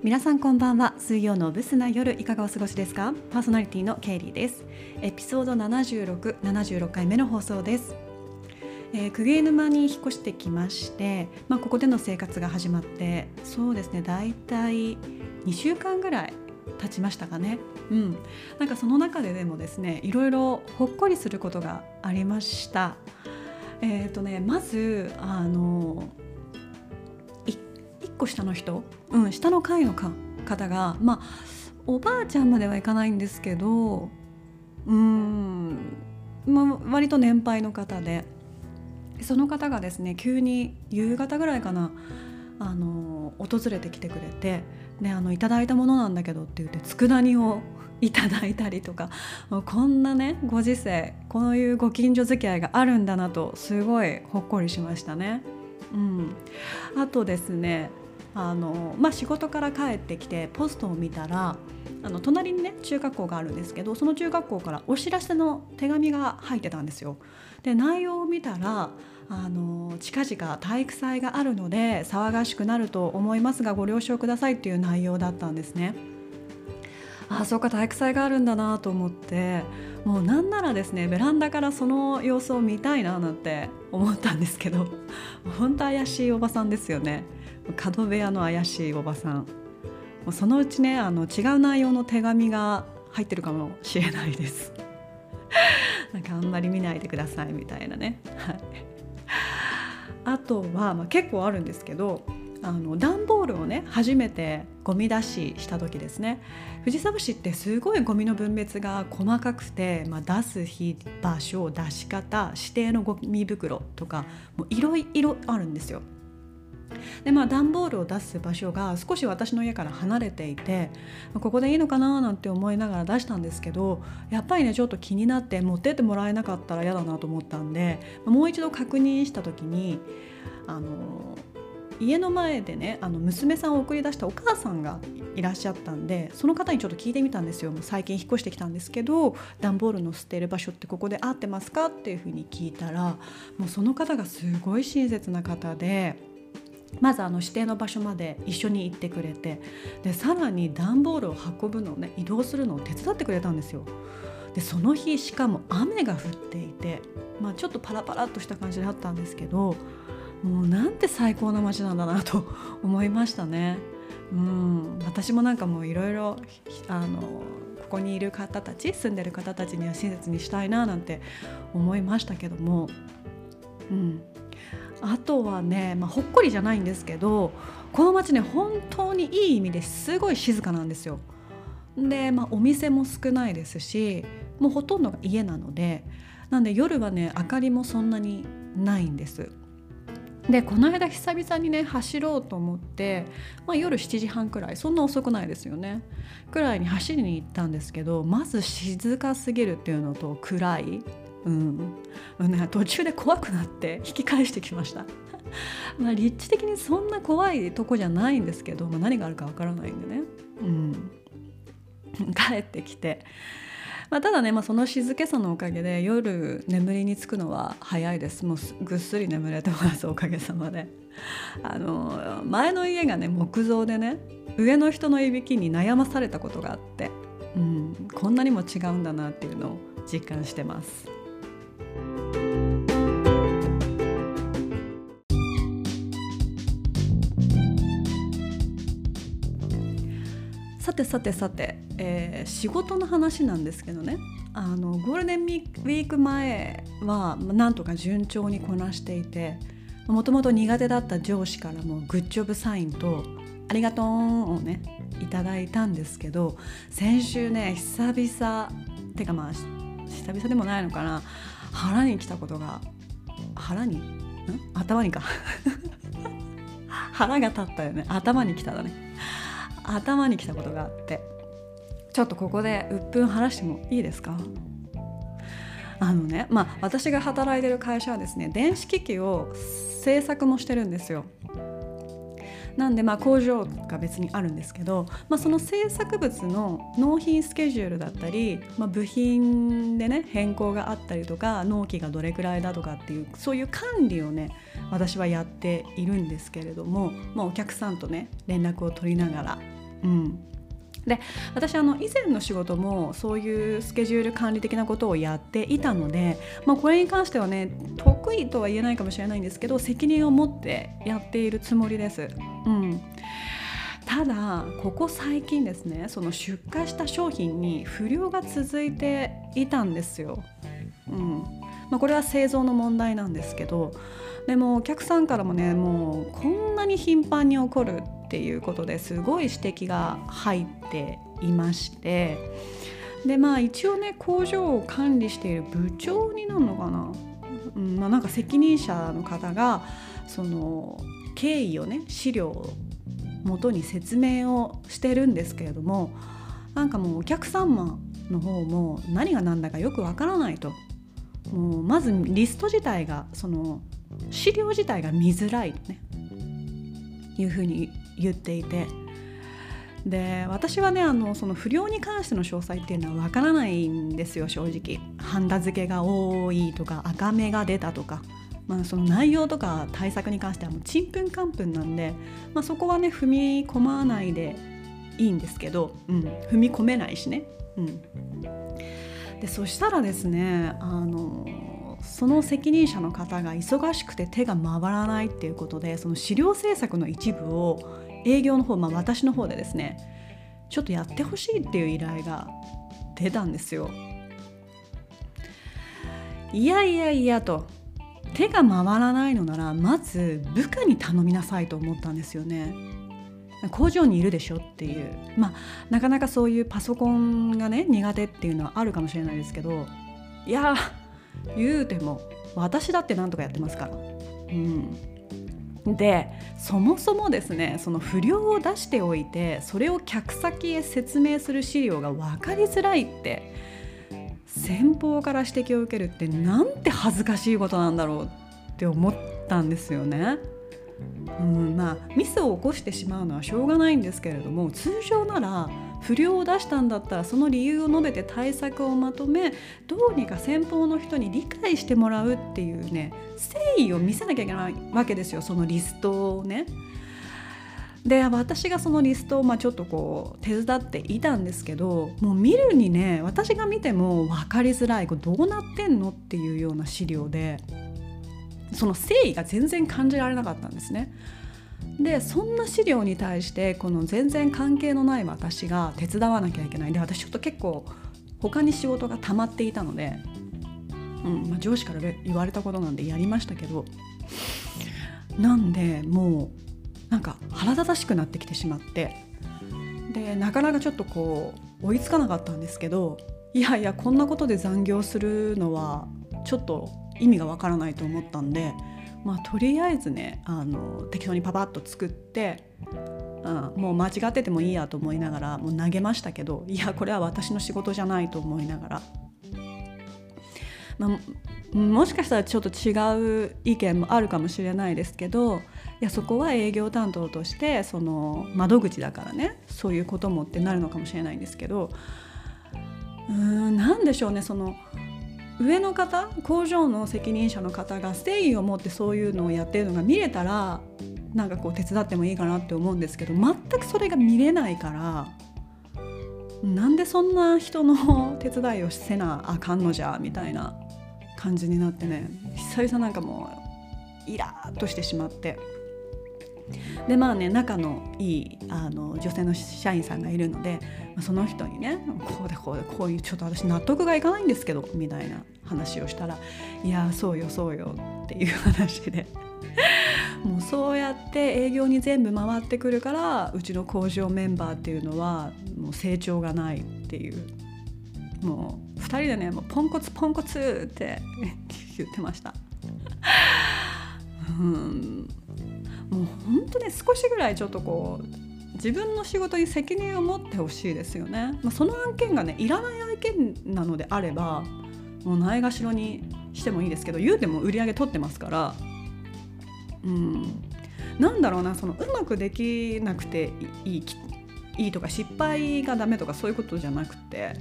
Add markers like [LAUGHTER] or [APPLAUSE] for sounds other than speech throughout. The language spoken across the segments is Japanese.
皆さんこんばんは。水曜のブスな夜いかがお過ごしですか？パーソナリティのケイリーです。エピソード76、76回目の放送です、えー、久芸沼に引っ越してきまして、まあ、ここでの生活が始まってそうですねだいたい2週間ぐらい経ちましたかね。うん、なんかその中ででもですねいろいろほっこりすることがありました。えっ、ー、とねまずあの個下の人、うん、下の階のか方がまあおばあちゃんまではいかないんですけどうん、まあ、割と年配の方で。その方がですね急に夕方ぐらいかなあの訪れてきてくれて「ね、あのいただいたものなんだけど」って言って佃煮をいただいたりとかこんなねご時世こういうご近所付き合いがあるんだなとすごいほっこりしましたね。うん、あとですねあの、まあ、仕事から帰ってきてポストを見たらあの隣にね中学校があるんですけどその中学校からお知らせの手紙が入ってたんですよ。で内容を見たらあの近々体育祭があるので騒がしくなると思いますがご了承くださいっていう内容だったんですね。あそうか体育祭があるんだなと思ってもうなんならですねベランダからその様子を見たいななんて思ったんですけど本当怪しいおばさんですよね。角部屋の怪しいおばさん。もうそのうちねあの違う内容の手紙が入ってるかもしれないです。[LAUGHS] なんかあんまり見ないでくださいみたいなね、はい、あとは、まあ、結構あるんですけどあの段ボールをね初めてゴミ出しした時ですね。藤沢市ってすごいゴミの分別が細かくて、まあ、出す日場所出し方指定のゴミ袋とかいろいろあるんですよ。でまあ段ボールを出す場所が少し私の家から離れていてここでいいのかななんて思いながら出したんですけどやっぱりねちょっと気になって持ってってもらえなかったら嫌だなと思ったんでもう一度確認した時にあの家の前でねあの娘さんを送り出したお母さんがいらっしゃったんでその方にちょっと聞いてみたんですよ最近引っ越してきたんですけど段ボールの捨てる場所ってここで合ってますかっていうふうに聞いたらもうその方がすごい親切な方でまずあの指定の場所まで一緒に行ってくれてでさらに段ボールを運ぶのをね移動するのを手伝ってくれたんですよ。でその日しかも雨が降っていて、まあ、ちょっとパラパラっとした感じであったんですけどもうなんて最高な街なんだなと [LAUGHS] 思いましたね。うん私もなんかもういろいろあのここにいる方たち住んでる方たちには親切にしたいななんて思いましたけども、うん、あとはね、まあ、ほっこりじゃないんですけどこの町ね本当にいい意味ですごい静かなんですよ。で、まあ、お店も少ないですしもうほとんどが家なのでなんで夜はね明かりもそんなにないんです。でこの間久々にね走ろうと思って、まあ、夜7時半くらいそんな遅くないですよね。くらいに走りに行ったんですけどまず静かすぎるっていうのと暗い。うん、ね、途中で怖くなって引き返してきました。[LAUGHS] まあ立地的にそんな怖いとこじゃないんですけど、まあ、何があるかわからないんでね、うん、帰ってきて、まあ、ただね、まあ、その静けさのおかげで夜眠りにつくのは早いですもうぐっすり眠れてますおかげさまであの前の家がね木造でね上の人のいびきに悩まされたことがあって、うん、こんなにも違うんだなっていうのを実感してます。てさてさて、えー、仕事の話なんですけどね。あのゴールデンウィーク前はなんとか順調にこなしていてもともと苦手だった上司からもグッジョブサインとありがとうをねいただいたんですけど先週ね久々ってかまあ久々でもないのかな腹に来たことが腹に？ん？頭にか。[LAUGHS] 腹が立ったよね。頭に来ただね。頭に来たことがあって。ちょっとここで鬱憤晴らしてもいいですか？あのねまあ私が働いてる会社はですね電子機器を製作もしてるんですよ。なんでまあ工場が別にあるんですけど、まあ、その制作物の納品スケジュールだったり、まあ、部品でね変更があったりとか納期がどれくらいだとかっていうそういう管理をね私はやっているんですけれども、まあ、お客さんとね連絡を取りながらうんで私あの以前の仕事もそういうスケジュール管理的なことをやっていたので、まあ、これに関してはね得意とは言えないかもしれないんですけど責任を持ってやっているつもりです。うんただここ最近ですねその出荷した商品に不良が続いていたんですよ。うんまあ、これは製造の問題なんですけどでもお客さんからもねもうこんなに頻繁に起こるっていうことですごい指摘が入っていましてでまあ一応ね工場を管理している部長になるのかな、うんまあ、なんか責任者の方がその経緯をね資料を元に説明をしてるんですけれどもなんかもうお客様の方も何が何だかよくわからないと。もうまずリスト自体がその資料自体が見づらいとね。いうふうに言っていて。で私はねあのその不良に関しての詳細っていうのはわからないんですよ正直。ハンダ付けが多いとか赤目が出たとか、まあ、その内容とか対策に関してはもうちんぷんかんぷんなんで、まあ、そこはね踏み込まないでいいんですけど、うん、踏み込めないしね。うん、でそしたらですねあのその責任者の方が忙しくて手が回らないっていうことでその資料制作の一部を営業の方、まあ、私の方でですねちょっとやってほしいっていう依頼が出たんですよ。いやいやいやと手が回らないのならまず部下に頼みなさいと思ったんですよね。工場にいるでしょっていうまあなかなかそういうパソコンがね苦手っていうのはあるかもしれないですけどいや言うても私だってなんとかやってますから。うんでそもそもですねその不良を出しておいてそれを客先へ説明する資料が分かりづらいって先方から指摘を受けるってなんて恥ずかしいことなんだろうって思ったんですよね。うん、まあミスを起こしてしまうのはしょうがないんですけれども通常なら不良を出したんだったらその理由を述べて対策をまとめどうにか先方の人に理解してもらうっていうね誠意を見せなきゃいけないわけですよそのリストをね。で私がそのリストをまあちょっとこう手伝っていたんですけどもう見るにね私が見ても分かりづらいこれどうなってんのっていうような資料でその誠意が全然感じられなかったんですね。でそんな資料に対してこの全然関係のない私が手伝わなきゃいけない。で私ちょっと結構他に仕事が溜まっていたので、うんまあ、上司から言われたことなんでやりましたけどなんでもうなんか腹立たしくなってきてしまってでなかなかちょっとこう追いつかなかったんですけどいやいやこんなことで残業するのはちょっと意味がわからないと思ったんでまあ、とりあえずねあの適当にパパッと作って、うん、もう間違っててもいいやと思いながらもう投げましたけどいやこれは私の仕事じゃないと思いながら。まあ、もしかしたらちょっと違う意見もあるかもしれないですけどいやそこは営業担当としてその窓口だからねそういうこともってなるのかもしれないんですけどうーん何でしょうねその上の方工場の責任者の方が誠意を持ってそういうのをやってるのが見れたらなんかこう手伝ってもいいかなって思うんですけど全くそれが見れないからなんでそんな人の手伝いをせなあかんのじゃみたいな感じになってね久々なんかもうイラーっとしてしまって。でまあね仲のいいあの女性の社員さんがいるのでその人にねこうでこうでこういうちょっと私納得がいかないんですけどみたいな話をしたら「いやそうよそうよ」っていう話で。[LAUGHS] もうそうやって営業に全部回ってくるからうちの工場メンバーっていうのはもう成長がないっていう。もう2人でねもうポンコツポンコツって言ってました。[LAUGHS] うん。もう本当に少しぐらいちょっとこう自分の仕事に責任を持ってほしいですよね、まあ、その案件がねいらない案件なのであればもうないがしろにしてもいいですけど言うても売り上げ取ってますから。うん。なんだろうなそのうまくできなくていいいいとか失敗がダメとかそういうことじゃなくて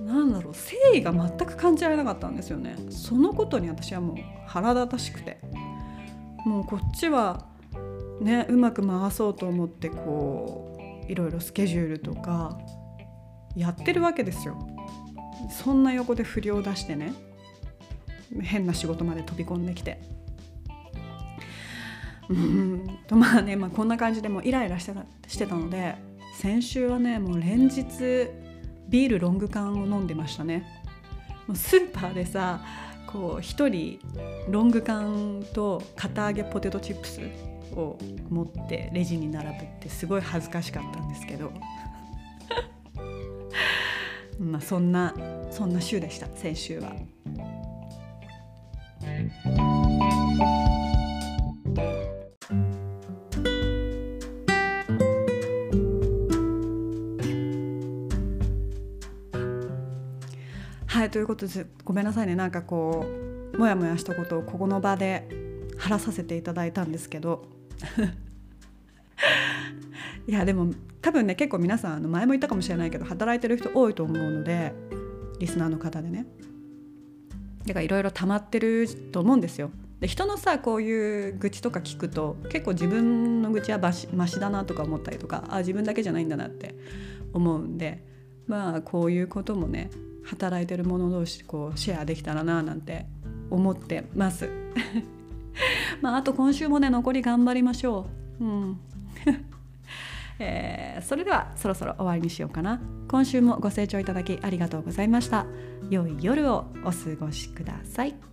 なんだろう誠意が全く感じられなかったんですよね。そのことに私はもう腹立たしくて。もうこっちはねうまく回そうと思ってこういろいろスケジュールとかやってるわけですよ。そんな横で不良を出してね。変な仕事まで飛び込んできて。うん。とまあね、まあ、こんな感じでもイライラしてたしてたので先週はねもう連日ビールロング缶を飲んでましたね。もうスーパーでさこう1人ロング缶と堅揚げポテトチップスを持ってレジに並ぶってすごい恥ずかしかったんですけど [LAUGHS] まあそんなそんな週でした先週は。はいということでごめんなさいね。なんかこうモヤモヤしたことをここの場で話させていただいたんですけど。[LAUGHS] いやでも多分ね結構皆さんあの前も言ったかもしれないけど働いてる人多いと思うのでリスナーの方でね。だからいろいろ溜まってると思うんですよ。で人のさこういう愚痴とか聞くと結構自分の愚痴はマシマシだなとか思ったりとかあ自分だけじゃないんだなって思うんで。まあこういうこともね働いてる者同士こうシェアできたらななんて思ってます。[LAUGHS] まああと今週もね残り頑張りましょう。うん。[LAUGHS] えー、それではそろそろ終わりにしようかな。今週もご清聴いただきありがとうございました。良い夜をお過ごしください。